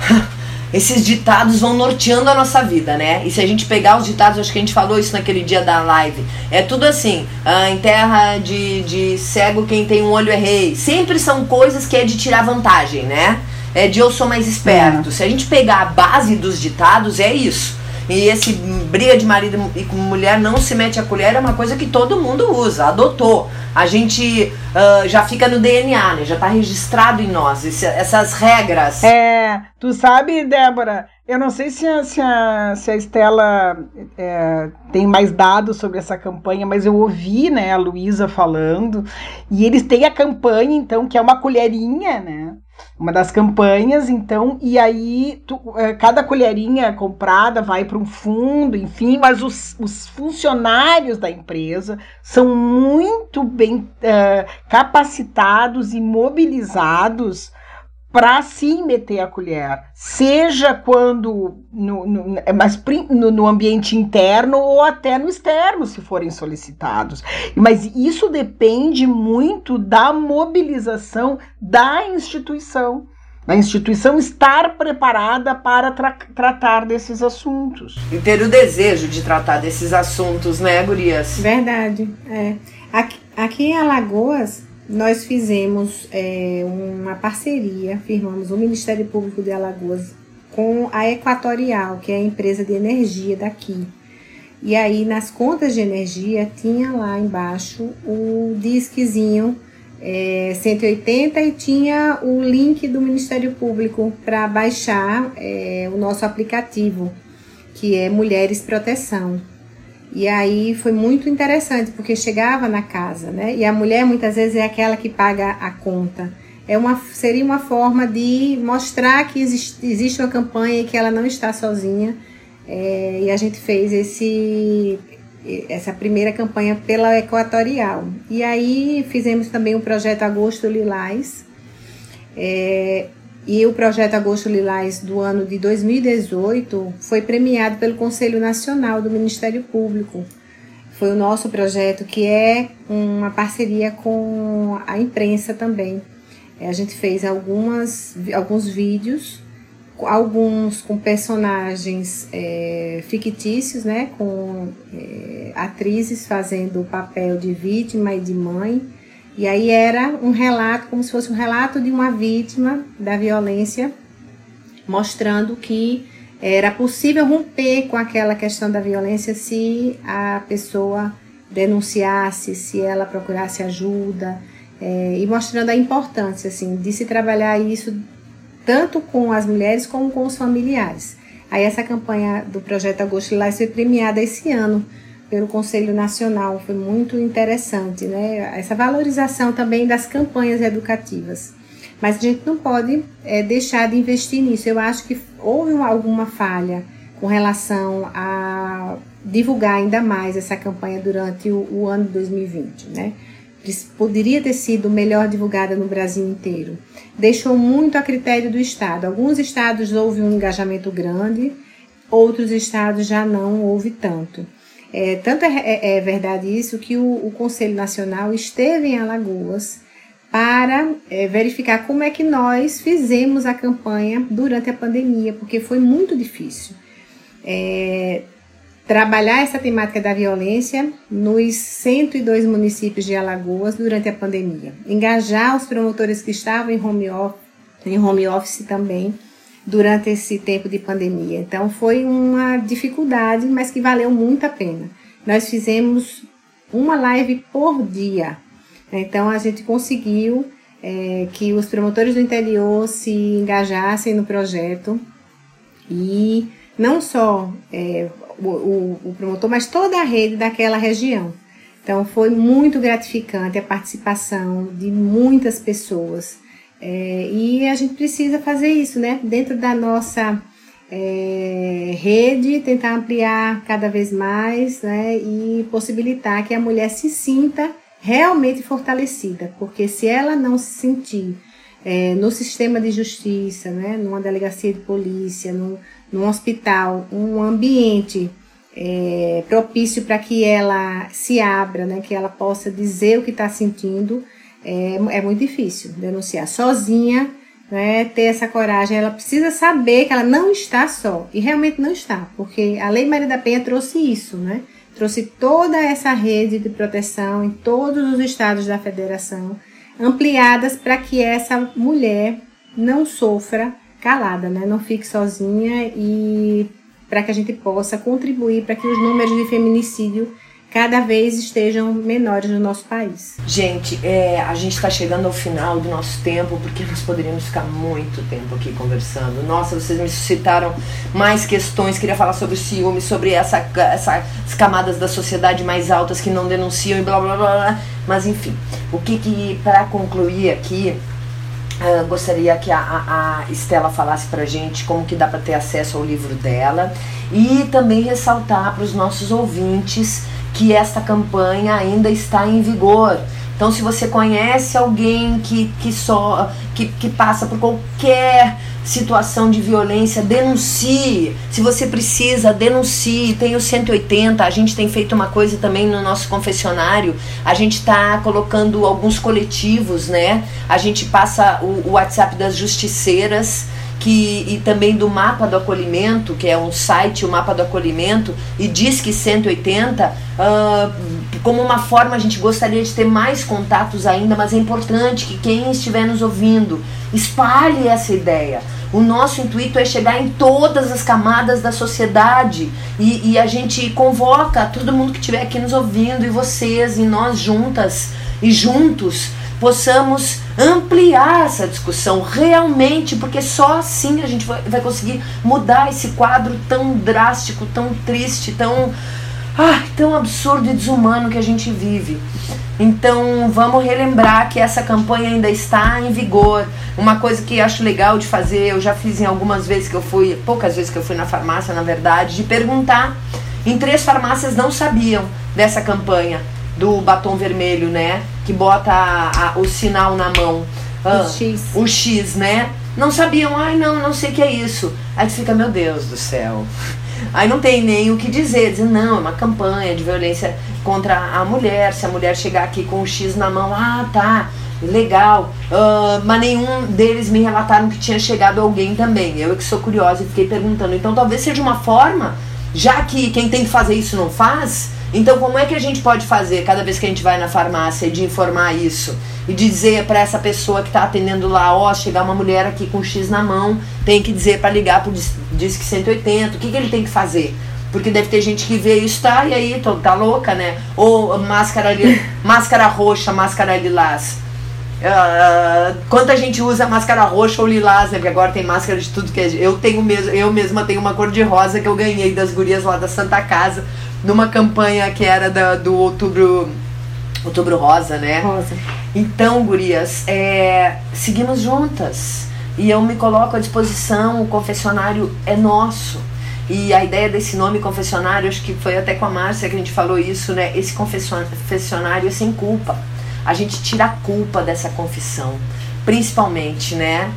(laughs) Esses ditados vão norteando a nossa vida, né? E se a gente pegar os ditados, acho que a gente falou isso naquele dia da live. É tudo assim: ah, em terra de, de cego, quem tem um olho é rei. Sempre são coisas que é de tirar vantagem, né? É de eu sou mais esperto. Se a gente pegar a base dos ditados, é isso. E esse briga de marido e mulher não se mete a colher é uma coisa que todo mundo usa, adotou. A gente uh, já fica no DNA, né? Já está registrado em nós, esse, essas regras. É, tu sabe, Débora, eu não sei se a, se a, se a Estela é, tem mais dados sobre essa campanha, mas eu ouvi né, a Luísa falando, e eles têm a campanha, então, que é uma colherinha, né? uma das campanhas, então, e aí tu, é, cada colherinha comprada vai para um fundo, enfim, mas os, os, funcionários da empresa são muito bem é, capacitados e mobilizados para sim meter a colher, seja quando no, no, é mas no, no, ambiente interno ou até no externo, se forem solicitados. Mas isso depende muito da mobilização da instituição. Da instituição estar preparada para tra tratar desses assuntos. E ter o desejo de tratar desses assuntos, né, Gurias? Verdade. É. Aqui, aqui em Alagoas, nós fizemos é, uma parceria, firmamos o Ministério Público de Alagoas com a Equatorial, que é a empresa de energia daqui. E aí nas contas de energia tinha lá embaixo o disquezinho é, 180 e tinha o link do Ministério Público para baixar é, o nosso aplicativo, que é Mulheres Proteção. E aí foi muito interessante, porque chegava na casa, né? E a mulher muitas vezes é aquela que paga a conta. É uma, seria uma forma de mostrar que existe, existe uma campanha e que ela não está sozinha. É, e a gente fez esse, essa primeira campanha pela Equatorial. E aí fizemos também o projeto Agosto Lilás. É, e o projeto Agosto Lilás do ano de 2018 foi premiado pelo Conselho Nacional do Ministério Público. Foi o nosso projeto que é uma parceria com a imprensa também. É, a gente fez algumas, alguns vídeos alguns com personagens é, fictícios, né, com é, atrizes fazendo o papel de vítima e de mãe. E aí era um relato, como se fosse um relato de uma vítima da violência, mostrando que era possível romper com aquela questão da violência se a pessoa denunciasse, se ela procurasse ajuda, é, e mostrando a importância assim de se trabalhar isso tanto com as mulheres como com os familiares. Aí essa campanha do projeto Agosto Lilás foi premiada esse ano pelo Conselho Nacional, foi muito interessante, né? Essa valorização também das campanhas educativas. Mas a gente não pode é, deixar de investir nisso. Eu acho que houve alguma falha com relação a divulgar ainda mais essa campanha durante o, o ano de 2020, né? Poderia ter sido melhor divulgada no Brasil inteiro. Deixou muito a critério do Estado. Alguns estados houve um engajamento grande, outros estados já não houve tanto. É, tanto é, é, é verdade isso que o, o, Conselho Nacional esteve em Alagoas para é, verificar como é que nós fizemos a campanha durante a pandemia, porque foi muito difícil. É, trabalhar essa temática da violência nos 102 municípios de Alagoas durante a pandemia, engajar os promotores que estavam em home em home office também durante esse tempo de pandemia. Então foi uma dificuldade, mas que valeu muito a pena. Nós fizemos uma live por dia, então a gente conseguiu é, que os promotores do interior se engajassem no projeto e não só é, o, o, o promotor, mas toda a rede daquela região. Então foi muito gratificante a participação de muitas pessoas. É, e a gente precisa fazer isso, né? Dentro da nossa é, rede, tentar ampliar cada vez mais, né? E possibilitar que a mulher se sinta realmente fortalecida, porque se ela não se sentir é, no sistema de justiça, né? Numa delegacia de polícia, num, num hospital, um ambiente é, propício para que ela se abra, né, que ela possa dizer o que está sentindo, é, é muito difícil denunciar sozinha, né, ter essa coragem. Ela precisa saber que ela não está só, e realmente não está, porque a Lei Maria da Penha trouxe isso, né? Trouxe toda essa rede de proteção em todos os estados da federação, ampliadas para que essa mulher não sofra calada, né? Não fique sozinha e para que a gente possa contribuir para que os números de feminicídio cada vez estejam menores no nosso país. Gente, é, a gente está chegando ao final do nosso tempo, porque nós poderíamos ficar muito tempo aqui conversando. Nossa, vocês me suscitaram mais questões. Queria falar sobre o ciúme, sobre essa, essas camadas da sociedade mais altas que não denunciam e blá blá blá. blá. Mas enfim, o que que, para concluir aqui, Uh, gostaria que a, a, a Estela falasse para gente como que dá para ter acesso ao livro dela e também ressaltar para os nossos ouvintes que esta campanha ainda está em vigor. Então, se você conhece alguém que, que, só, que, que passa por qualquer situação de violência, denuncie. Se você precisa, denuncie. Tem o 180, a gente tem feito uma coisa também no nosso confessionário. A gente está colocando alguns coletivos, né? A gente passa o, o WhatsApp das justiceiras que, e também do Mapa do Acolhimento, que é um site, o Mapa do Acolhimento, e diz que 180, uh, como uma forma a gente gostaria de ter mais contatos ainda, mas é importante que quem estiver nos ouvindo espalhe essa ideia. O nosso intuito é chegar em todas as camadas da sociedade e, e a gente convoca todo mundo que estiver aqui nos ouvindo, e vocês, e nós juntas e juntos possamos ampliar essa discussão realmente, porque só assim a gente vai, conseguir mudar esse quadro tão drástico, tão triste, tão, ah, tão absurdo e desumano que a gente vive. Então vamos relembrar que essa campanha ainda está em vigor. Uma coisa que acho legal de fazer, eu já fiz em algumas vezes que eu fui, poucas vezes que eu fui na farmácia, na verdade, de perguntar. Em três farmácias não sabiam dessa campanha do batom vermelho, né? Que bota a, a, o sinal na mão. Ah, o X. O X, né? Não sabiam, ai não, não sei o que é isso. Aí fica, meu Deus do céu. (laughs) Aí não tem nem o que dizer, dizer, não, é uma campanha de violência contra a mulher, se a mulher chegar aqui com um X na mão, ah, tá, legal. Uh, mas nenhum deles me relataram que tinha chegado alguém também. Eu que sou curiosa e fiquei perguntando. Então talvez seja uma forma, já que quem tem que fazer isso não faz, então como é que a gente pode fazer cada vez que a gente vai na farmácia de informar isso? E dizer para essa pessoa que está atendendo lá, ó, oh, chegar uma mulher aqui com X na mão, tem que dizer para ligar pro Disque 180, o que, que ele tem que fazer? Porque deve ter gente que vê isso, tá, e aí tá louca, né? Ou máscara, (laughs) máscara roxa, máscara lilás. Uh, quanta gente usa máscara roxa ou lilás, né? Porque agora tem máscara de tudo que é. Eu tenho mesmo, eu mesma tenho uma cor de rosa que eu ganhei das gurias lá da Santa Casa, numa campanha que era da, do outubro. Outubro rosa, né? Rosa. Então, gurias, é, seguimos juntas. E eu me coloco à disposição, o confessionário é nosso. E a ideia desse nome confessionário, acho que foi até com a Márcia que a gente falou isso, né? Esse confessionário é sem culpa a gente tira a culpa dessa confissão, principalmente, né?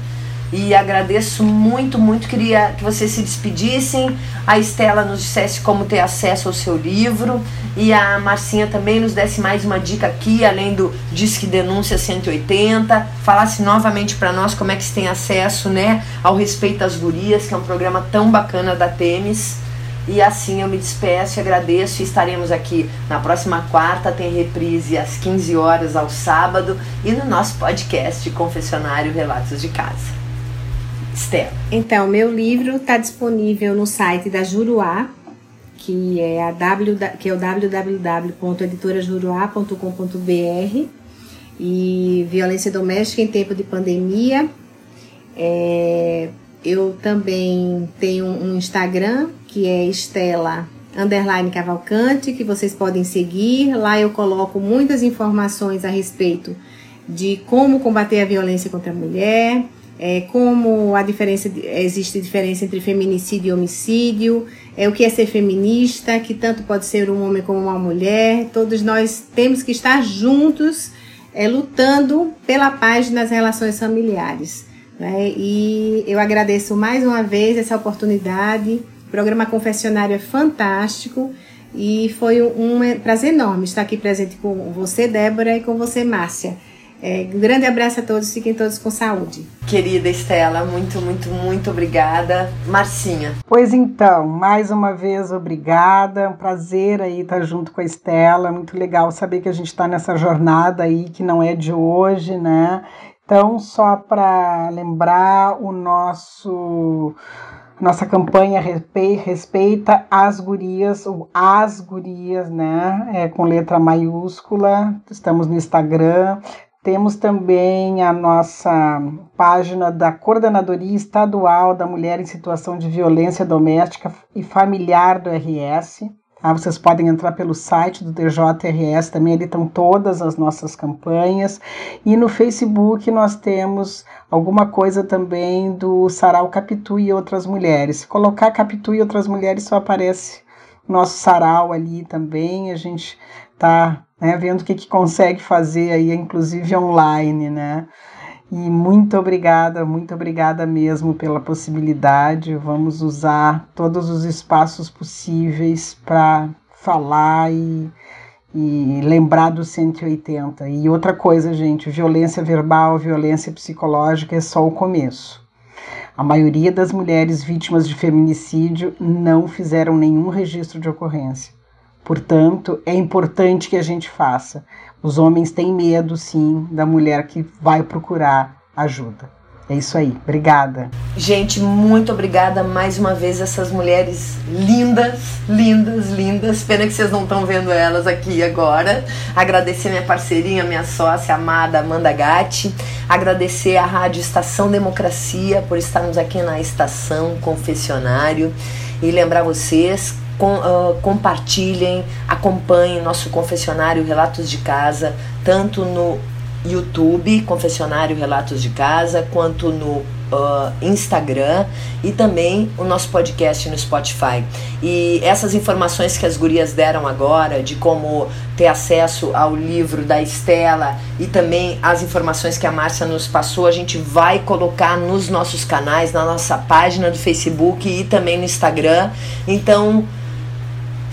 E agradeço muito, muito. Queria que vocês se despedissem. A Estela nos dissesse como ter acesso ao seu livro. E a Marcinha também nos desse mais uma dica aqui, além do Disque Denúncia 180. Falasse novamente para nós como é que se tem acesso né, ao Respeito às Gurias, que é um programa tão bacana da Temis. E assim eu me despeço e agradeço e estaremos aqui na próxima quarta, tem reprise às 15 horas ao sábado e no nosso podcast Confessionário Relatos de Casa. Estela. Então, meu livro está disponível no site da Juruá, que é, a w, que é o www.editorajuruá.com.br e violência doméstica em tempo de pandemia. É, eu também tenho um Instagram que é Estela underline Cavalcante, que vocês podem seguir. Lá eu coloco muitas informações a respeito de como combater a violência contra a mulher, é, como a diferença existe diferença entre feminicídio e homicídio, é o que é ser feminista, que tanto pode ser um homem como uma mulher. Todos nós temos que estar juntos, é, lutando pela paz nas relações familiares. Né? E eu agradeço mais uma vez essa oportunidade programa Confessionário é fantástico e foi um, prazer enorme estar aqui presente com você, Débora, e com você, Márcia. É, um grande abraço a todos, fiquem todos com saúde. Querida Estela, muito, muito, muito obrigada. Marcinha. Pois então, mais uma vez, obrigada. Um prazer aí estar junto com a Estela. Muito legal saber que a gente está nessa jornada aí que não é de hoje, né? Então, só para lembrar, o nosso nossa campanha respeita as gurias, ou as gurias, né? É, com letra maiúscula. Estamos no Instagram. Temos também a nossa página da Coordenadoria Estadual da Mulher em Situação de Violência Doméstica e Familiar do RS. Ah, vocês podem entrar pelo site do DJRS, também ali estão todas as nossas campanhas. E no Facebook nós temos alguma coisa também do Sarau Capitu e Outras Mulheres. Se colocar Capitu e Outras Mulheres, só aparece nosso sarau ali também. A gente está né, vendo o que, que consegue fazer aí, inclusive online, né? E muito obrigada, muito obrigada mesmo pela possibilidade. Vamos usar todos os espaços possíveis para falar e, e lembrar do 180. E outra coisa, gente, violência verbal, violência psicológica é só o começo. A maioria das mulheres vítimas de feminicídio não fizeram nenhum registro de ocorrência. Portanto, é importante que a gente faça. Os homens têm medo, sim, da mulher que vai procurar ajuda. É isso aí. Obrigada. Gente, muito obrigada mais uma vez essas mulheres lindas, lindas, lindas. Pena que vocês não estão vendo elas aqui agora. Agradecer minha parceirinha, minha sócia amada Amanda Gatti. Agradecer a Rádio Estação Democracia por estarmos aqui na Estação Confessionário. E lembrar vocês com, uh, compartilhem, acompanhem nosso confessionário Relatos de Casa, tanto no YouTube, Confessionário Relatos de Casa, quanto no uh, Instagram e também o nosso podcast no Spotify. E essas informações que as gurias deram agora, de como ter acesso ao livro da Estela e também as informações que a Márcia nos passou, a gente vai colocar nos nossos canais, na nossa página do Facebook e também no Instagram. Então,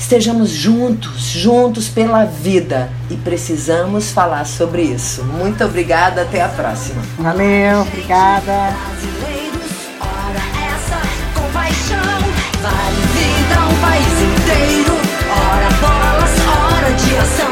Estejamos juntos, juntos pela vida e precisamos falar sobre isso. Muito obrigada, até a próxima. Valeu, obrigada. Brasileiros, ora essa compaixão vale vida um país inteiro. Ora bolas, hora de ação,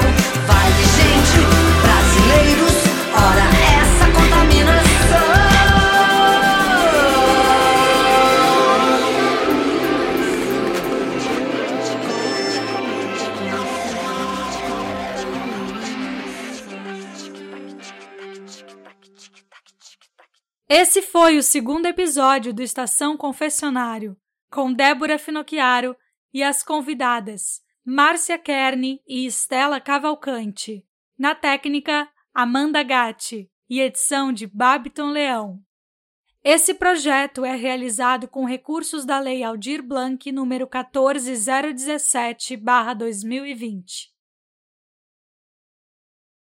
Esse foi o segundo episódio do Estação Confessionário, com Débora Finocchiaro e as convidadas Márcia Kern e Estela Cavalcante. Na técnica, Amanda Gatti e edição de Babiton Leão. Esse projeto é realizado com recursos da Lei Aldir Blanc número 14017/2020.